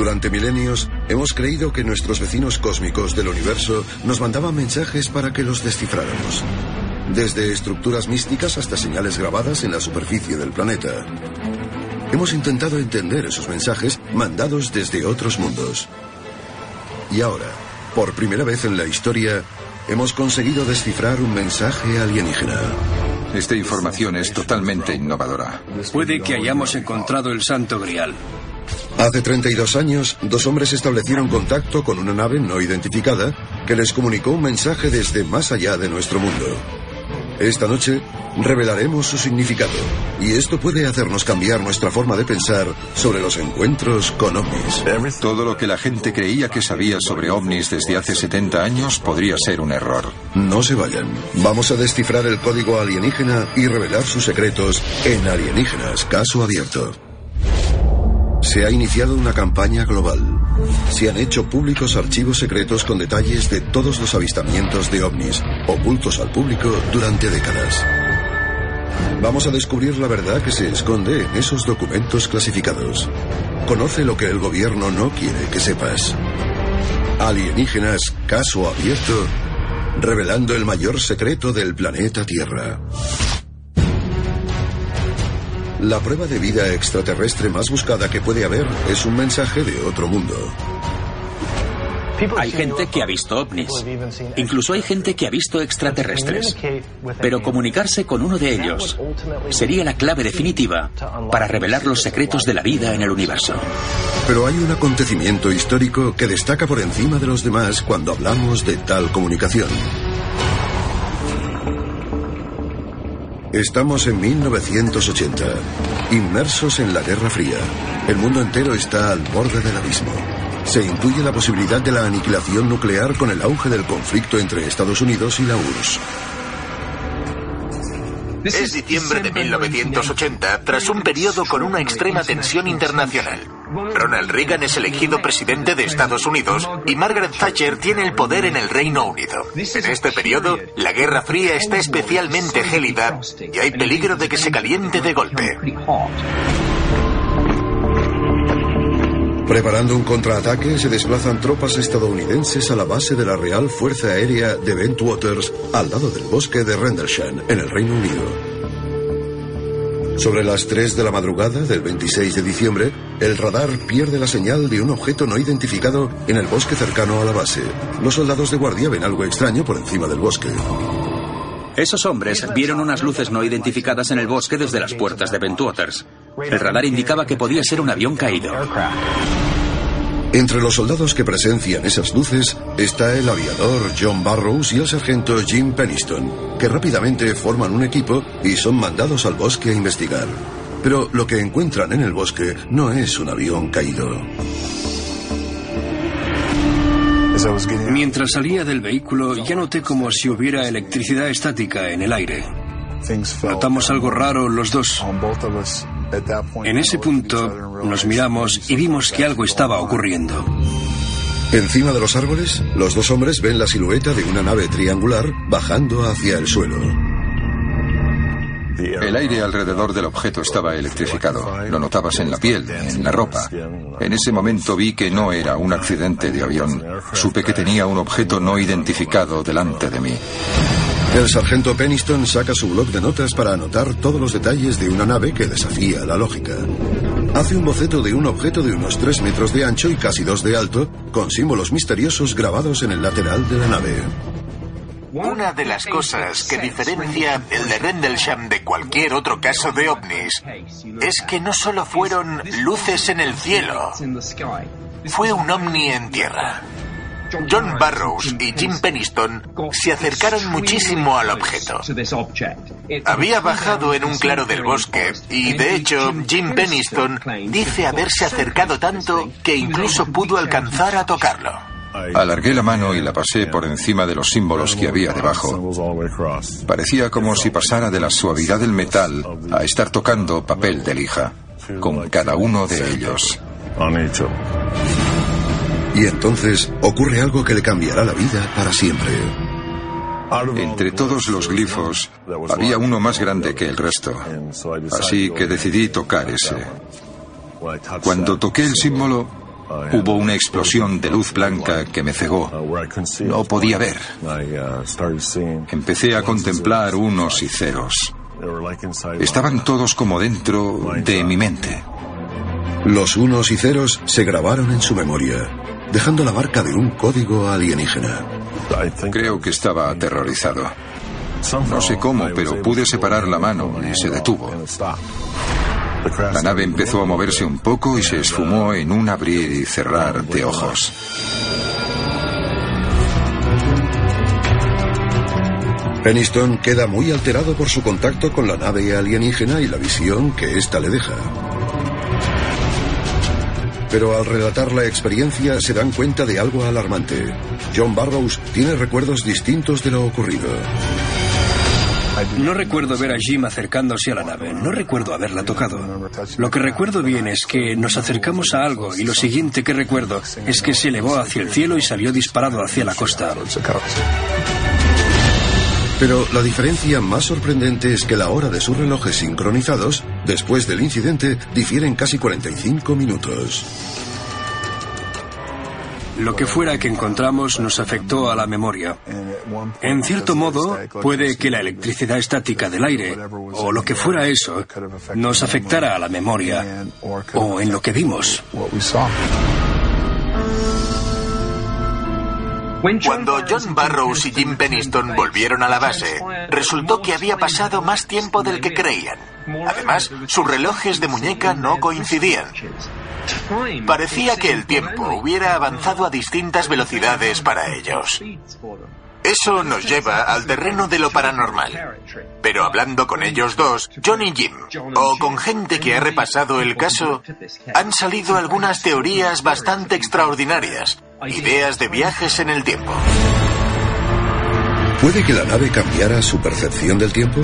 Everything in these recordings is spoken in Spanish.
Durante milenios hemos creído que nuestros vecinos cósmicos del universo nos mandaban mensajes para que los descifráramos. Desde estructuras místicas hasta señales grabadas en la superficie del planeta. Hemos intentado entender esos mensajes mandados desde otros mundos. Y ahora, por primera vez en la historia, hemos conseguido descifrar un mensaje alienígena. Esta información es totalmente innovadora. Puede que hayamos encontrado el santo grial. Hace 32 años, dos hombres establecieron contacto con una nave no identificada que les comunicó un mensaje desde más allá de nuestro mundo. Esta noche revelaremos su significado y esto puede hacernos cambiar nuestra forma de pensar sobre los encuentros con ovnis. Todo lo que la gente creía que sabía sobre ovnis desde hace 70 años podría ser un error. No se vayan. Vamos a descifrar el código alienígena y revelar sus secretos en Alienígenas Caso Abierto. Se ha iniciado una campaña global. Se han hecho públicos archivos secretos con detalles de todos los avistamientos de ovnis, ocultos al público durante décadas. Vamos a descubrir la verdad que se esconde en esos documentos clasificados. Conoce lo que el gobierno no quiere que sepas. Alienígenas, caso abierto, revelando el mayor secreto del planeta Tierra. La prueba de vida extraterrestre más buscada que puede haber es un mensaje de otro mundo. Hay gente que ha visto ovnis. Incluso hay gente que ha visto extraterrestres. Pero comunicarse con uno de ellos sería la clave definitiva para revelar los secretos de la vida en el universo. Pero hay un acontecimiento histórico que destaca por encima de los demás cuando hablamos de tal comunicación. Estamos en 1980, inmersos en la Guerra Fría. El mundo entero está al borde del abismo. Se intuye la posibilidad de la aniquilación nuclear con el auge del conflicto entre Estados Unidos y la URSS. Es diciembre de 1980, tras un periodo con una extrema tensión internacional. Ronald Reagan es elegido presidente de Estados Unidos y Margaret Thatcher tiene el poder en el Reino Unido. En este periodo, la Guerra Fría está especialmente gélida y hay peligro de que se caliente de golpe. Preparando un contraataque, se desplazan tropas estadounidenses a la base de la Real Fuerza Aérea de Bentwaters, al lado del bosque de Rendlesham, en el Reino Unido. Sobre las 3 de la madrugada del 26 de diciembre, el radar pierde la señal de un objeto no identificado en el bosque cercano a la base. Los soldados de guardia ven algo extraño por encima del bosque. Esos hombres vieron unas luces no identificadas en el bosque desde las puertas de Bentwaters. El radar indicaba que podía ser un avión caído. Entre los soldados que presencian esas luces está el aviador John Barrows y el sargento Jim Peniston, que rápidamente forman un equipo y son mandados al bosque a investigar. Pero lo que encuentran en el bosque no es un avión caído. Mientras salía del vehículo ya noté como si hubiera electricidad estática en el aire. Notamos algo raro los dos. En ese punto nos miramos y vimos que algo estaba ocurriendo. Encima de los árboles, los dos hombres ven la silueta de una nave triangular bajando hacia el suelo. El aire alrededor del objeto estaba electrificado. Lo notabas en la piel, en la ropa. En ese momento vi que no era un accidente de avión. Supe que tenía un objeto no identificado delante de mí. El sargento Peniston saca su blog de notas para anotar todos los detalles de una nave que desafía la lógica. Hace un boceto de un objeto de unos 3 metros de ancho y casi 2 de alto, con símbolos misteriosos grabados en el lateral de la nave. Una de las cosas que diferencia el de Rendlesham de cualquier otro caso de ovnis es que no solo fueron luces en el cielo, fue un ovni en tierra. John Barrows y Jim Peniston se acercaron muchísimo al objeto. Había bajado en un claro del bosque y, de hecho, Jim Peniston dice haberse acercado tanto que incluso pudo alcanzar a tocarlo. Alargué la mano y la pasé por encima de los símbolos que había debajo. Parecía como si pasara de la suavidad del metal a estar tocando papel de lija, con cada uno de ellos. Y entonces ocurre algo que le cambiará la vida para siempre. Entre todos los glifos había uno más grande que el resto, así que decidí tocar ese. Cuando toqué el símbolo, Hubo una explosión de luz blanca que me cegó. No podía ver. Empecé a contemplar unos y ceros. Estaban todos como dentro de mi mente. Los unos y ceros se grabaron en su memoria, dejando la marca de un código alienígena. Creo que estaba aterrorizado. No sé cómo, pero pude separar la mano y se detuvo. La nave empezó a moverse un poco y se esfumó en un abrir y cerrar de ojos. Peniston queda muy alterado por su contacto con la nave alienígena y la visión que ésta le deja. Pero al relatar la experiencia se dan cuenta de algo alarmante. John Barrows tiene recuerdos distintos de lo ocurrido. No recuerdo ver a Jim acercándose a la nave, no recuerdo haberla tocado. Lo que recuerdo bien es que nos acercamos a algo y lo siguiente que recuerdo es que se elevó hacia el cielo y salió disparado hacia la costa. Pero la diferencia más sorprendente es que la hora de sus relojes sincronizados, después del incidente, difieren casi 45 minutos. Lo que fuera que encontramos nos afectó a la memoria. En cierto modo, puede que la electricidad estática del aire, o lo que fuera eso, nos afectara a la memoria, o en lo que vimos. Cuando John Barrows y Jim Peniston volvieron a la base, resultó que había pasado más tiempo del que creían. Además, sus relojes de muñeca no coincidían. Parecía que el tiempo hubiera avanzado a distintas velocidades para ellos. Eso nos lleva al terreno de lo paranormal. Pero hablando con ellos dos, John y Jim, o con gente que ha repasado el caso, han salido algunas teorías bastante extraordinarias, ideas de viajes en el tiempo. ¿Puede que la nave cambiara su percepción del tiempo?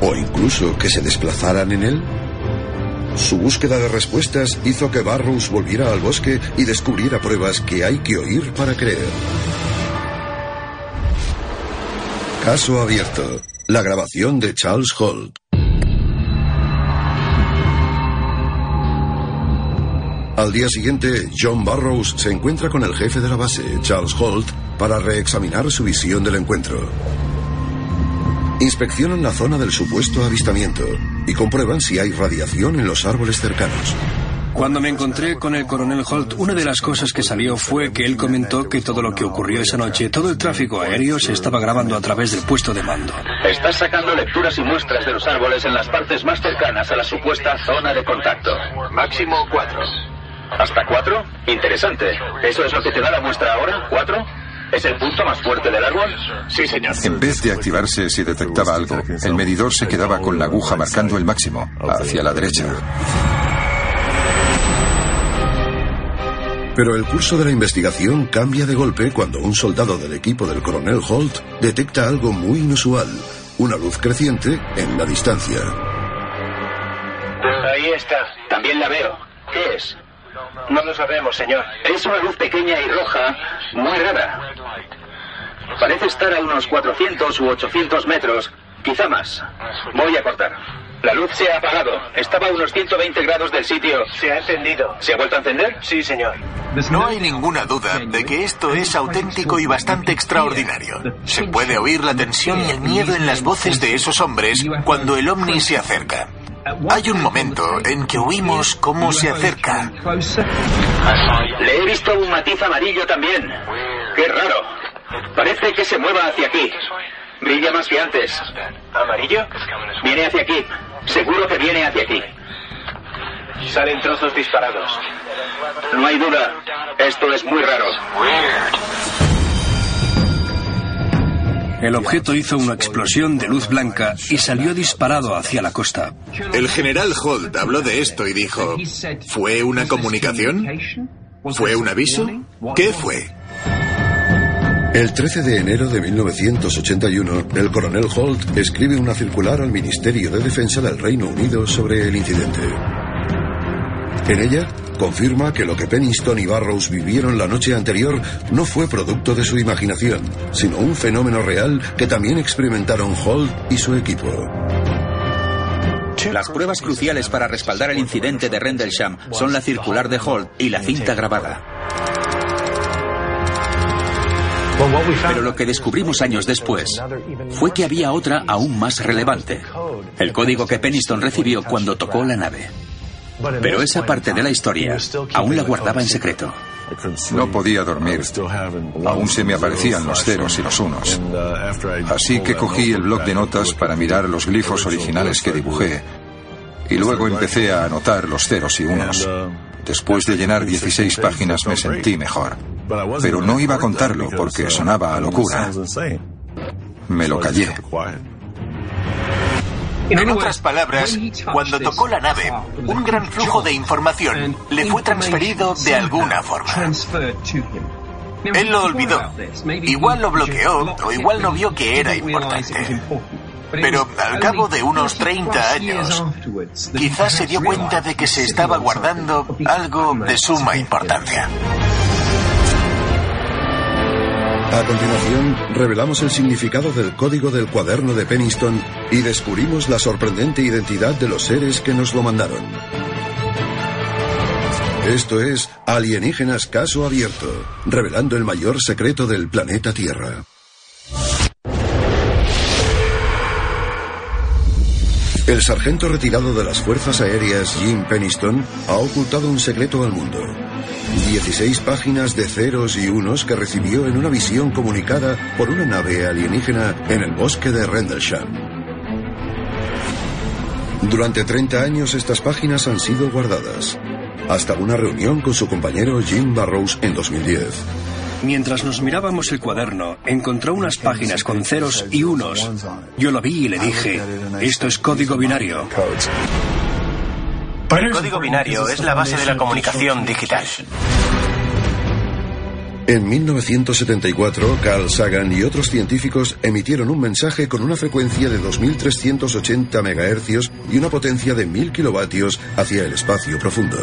¿O incluso que se desplazaran en él? Su búsqueda de respuestas hizo que Barrows volviera al bosque y descubriera pruebas que hay que oír para creer. Caso abierto. La grabación de Charles Holt. Al día siguiente, John Barrows se encuentra con el jefe de la base, Charles Holt, para reexaminar su visión del encuentro. Inspeccionan la zona del supuesto avistamiento y comprueban si hay radiación en los árboles cercanos. Cuando me encontré con el coronel Holt, una de las cosas que salió fue que él comentó que todo lo que ocurrió esa noche, todo el tráfico aéreo se estaba grabando a través del puesto de mando. Estás sacando lecturas y muestras de los árboles en las partes más cercanas a la supuesta zona de contacto. Máximo cuatro. ¿Hasta cuatro? Interesante. ¿Eso es lo que te da la muestra ahora? ¿Cuatro? ¿Es el punto más fuerte del árbol? Sí, señor. En vez de activarse si detectaba algo, el medidor se quedaba con la aguja marcando el máximo, hacia la derecha. Pero el curso de la investigación cambia de golpe cuando un soldado del equipo del coronel Holt detecta algo muy inusual, una luz creciente en la distancia. Ahí está. También la veo. ¿Qué es? No lo sabemos, señor. Es una luz pequeña y roja, muy rara. Parece estar a unos 400 u 800 metros, quizá más. Voy a cortar. La luz se ha apagado. Estaba a unos 120 grados del sitio. Se ha encendido. ¿Se ha vuelto a encender? Sí, señor. No hay ninguna duda de que esto es auténtico y bastante extraordinario. Se puede oír la tensión y el miedo en las voces de esos hombres cuando el ovni se acerca. Hay un momento en que oímos cómo se acerca. Le he visto un matiz amarillo también. Qué raro. Parece que se mueva hacia aquí. Brilla más que antes. ¿Amarillo? Viene hacia aquí. Seguro que viene hacia aquí. Salen trozos disparados. No hay duda. Esto es muy raro. El objeto hizo una explosión de luz blanca y salió disparado hacia la costa. El general Holt habló de esto y dijo, ¿fue una comunicación? ¿Fue un aviso? ¿Qué fue? El 13 de enero de 1981, el coronel Holt escribe una circular al Ministerio de Defensa del Reino Unido sobre el incidente. En ella, confirma que lo que Peniston y Barrows vivieron la noche anterior no fue producto de su imaginación, sino un fenómeno real que también experimentaron Holt y su equipo. Las pruebas cruciales para respaldar el incidente de Rendlesham son la circular de Holt y la cinta grabada. Pero lo que descubrimos años después fue que había otra aún más relevante, el código que Peniston recibió cuando tocó la nave. Pero esa parte de la historia aún la guardaba en secreto. No podía dormir. Aún se me aparecían los ceros y los unos. Así que cogí el bloc de notas para mirar los glifos originales que dibujé. Y luego empecé a anotar los ceros y unos. Después de llenar 16 páginas me sentí mejor. Pero no iba a contarlo porque sonaba a locura. Me lo callé. En otras palabras, cuando tocó la nave, un gran flujo de información le fue transferido de alguna forma. Él lo olvidó. Igual lo bloqueó o igual no vio que era importante. Pero al cabo de unos 30 años, quizás se dio cuenta de que se estaba guardando algo de suma importancia. A continuación, revelamos el significado del código del cuaderno de Peniston y descubrimos la sorprendente identidad de los seres que nos lo mandaron. Esto es Alienígenas Caso Abierto, revelando el mayor secreto del planeta Tierra. El sargento retirado de las Fuerzas Aéreas Jim Peniston ha ocultado un secreto al mundo. 16 páginas de ceros y unos que recibió en una visión comunicada por una nave alienígena en el bosque de Rendlesham. Durante 30 años estas páginas han sido guardadas, hasta una reunión con su compañero Jim Barrows en 2010. Mientras nos mirábamos el cuaderno, encontró unas páginas con ceros y unos. Yo lo vi y le dije, esto es código binario. El código binario es la base de la comunicación digital. En 1974, Carl Sagan y otros científicos emitieron un mensaje con una frecuencia de 2.380 MHz y una potencia de 1.000 kilovatios hacia el espacio profundo.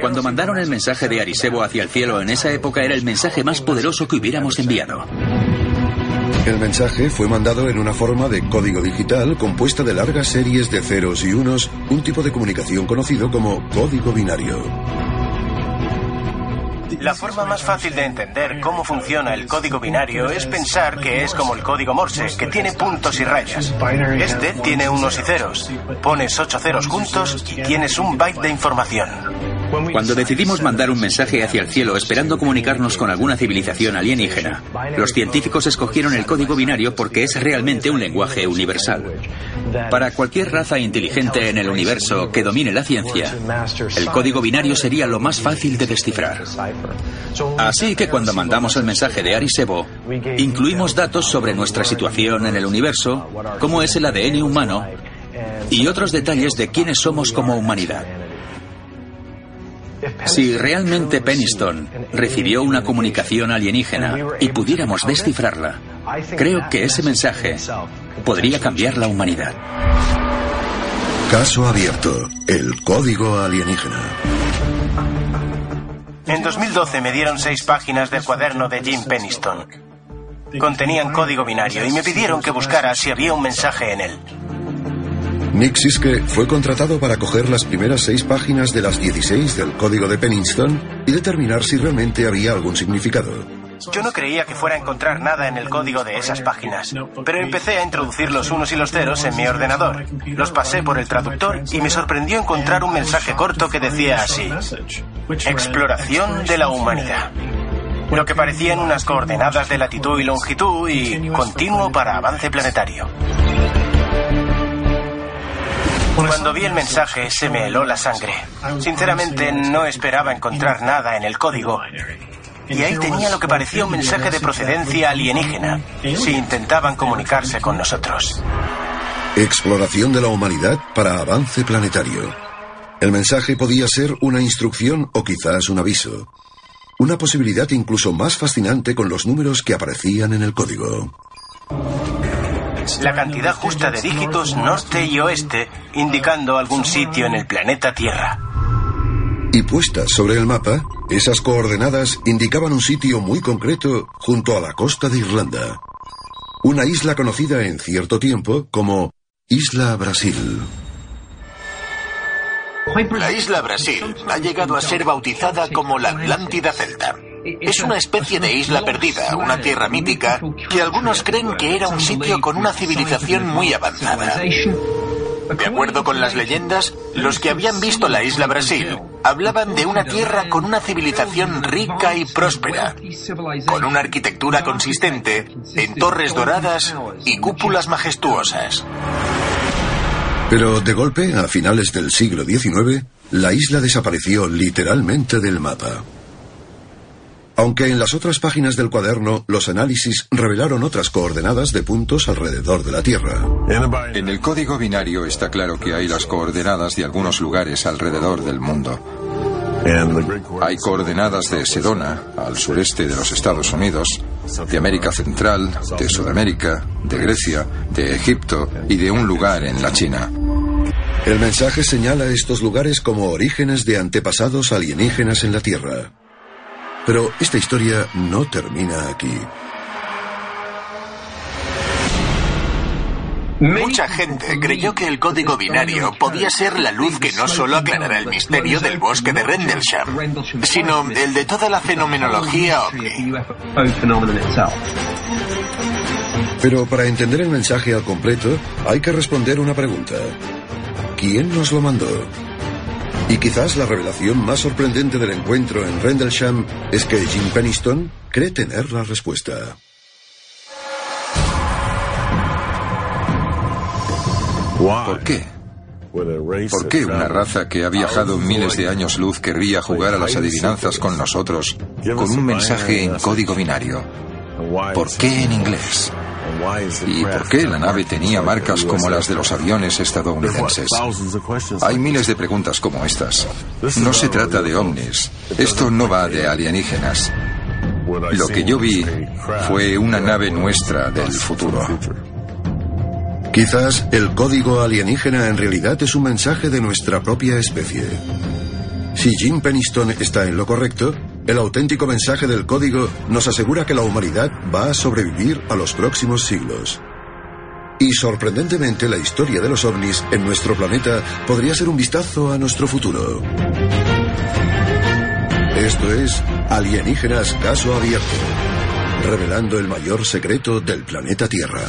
Cuando mandaron el mensaje de Arisebo hacia el cielo en esa época era el mensaje más poderoso que hubiéramos enviado. El mensaje fue mandado en una forma de código digital compuesta de largas series de ceros y unos, un tipo de comunicación conocido como código binario. La forma más fácil de entender cómo funciona el código binario es pensar que es como el código Morse, que tiene puntos y rayas. Este tiene unos y ceros. Pones ocho ceros juntos y tienes un byte de información. Cuando decidimos mandar un mensaje hacia el cielo esperando comunicarnos con alguna civilización alienígena, los científicos escogieron el código binario porque es realmente un lenguaje universal. Para cualquier raza inteligente en el universo que domine la ciencia, el código binario sería lo más fácil de descifrar. Así que cuando mandamos el mensaje de Arisebo, incluimos datos sobre nuestra situación en el universo, cómo es el ADN humano y otros detalles de quiénes somos como humanidad. Si realmente Peniston recibió una comunicación alienígena y pudiéramos descifrarla, creo que ese mensaje podría cambiar la humanidad. Caso abierto. El código alienígena. En 2012 me dieron seis páginas del cuaderno de Jim Peniston. Contenían código binario y me pidieron que buscara si había un mensaje en él. Nick Siske fue contratado para coger las primeras seis páginas de las 16 del código de Pennington y determinar si realmente había algún significado. Yo no creía que fuera a encontrar nada en el código de esas páginas, pero empecé a introducir los unos y los ceros en mi ordenador. Los pasé por el traductor y me sorprendió encontrar un mensaje corto que decía así, exploración de la humanidad. Lo que parecían unas coordenadas de latitud y longitud y continuo para avance planetario. Cuando vi el mensaje se me heló la sangre. Sinceramente no esperaba encontrar nada en el código. Y ahí tenía lo que parecía un mensaje de procedencia alienígena, si intentaban comunicarse con nosotros. Exploración de la humanidad para avance planetario. El mensaje podía ser una instrucción o quizás un aviso. Una posibilidad incluso más fascinante con los números que aparecían en el código. La cantidad justa de dígitos norte y oeste, indicando algún sitio en el planeta Tierra. Y puestas sobre el mapa, esas coordenadas indicaban un sitio muy concreto junto a la costa de Irlanda. Una isla conocida en cierto tiempo como Isla Brasil. La isla Brasil ha llegado a ser bautizada como la Atlántida Celta. Es una especie de isla perdida, una tierra mítica, que algunos creen que era un sitio con una civilización muy avanzada. De acuerdo con las leyendas, los que habían visto la isla Brasil hablaban de una tierra con una civilización rica y próspera, con una arquitectura consistente, en torres doradas y cúpulas majestuosas. Pero de golpe, a finales del siglo XIX, la isla desapareció literalmente del mapa. Aunque en las otras páginas del cuaderno los análisis revelaron otras coordenadas de puntos alrededor de la Tierra. En el código binario está claro que hay las coordenadas de algunos lugares alrededor del mundo. Hay coordenadas de Sedona, al sureste de los Estados Unidos, de América Central, de Sudamérica, de Grecia, de Egipto y de un lugar en la China. El mensaje señala estos lugares como orígenes de antepasados alienígenas en la Tierra. Pero esta historia no termina aquí. Mucha gente creyó que el código binario podía ser la luz que no solo aclarará el misterio del bosque de Rendlesham, sino el de toda la fenomenología ovni. Pero para entender el mensaje al completo, hay que responder una pregunta. ¿Quién nos lo mandó? Y quizás la revelación más sorprendente del encuentro en Rendlesham es que Jim Peniston cree tener la respuesta. ¿Por qué? ¿Por qué una raza que ha viajado miles de años luz querría jugar a las adivinanzas con nosotros con un mensaje en código binario? ¿Por qué en inglés? ¿Y por qué la nave tenía marcas como las de los aviones estadounidenses? Hay miles de preguntas como estas. No se trata de ovnis. Esto no va de alienígenas. Lo que yo vi fue una nave nuestra del futuro. Quizás el código alienígena en realidad es un mensaje de nuestra propia especie. Si Jim Peniston está en lo correcto, el auténtico mensaje del código nos asegura que la humanidad va a sobrevivir a los próximos siglos. Y sorprendentemente la historia de los ovnis en nuestro planeta podría ser un vistazo a nuestro futuro. Esto es Alienígenas Caso Abierto, revelando el mayor secreto del planeta Tierra.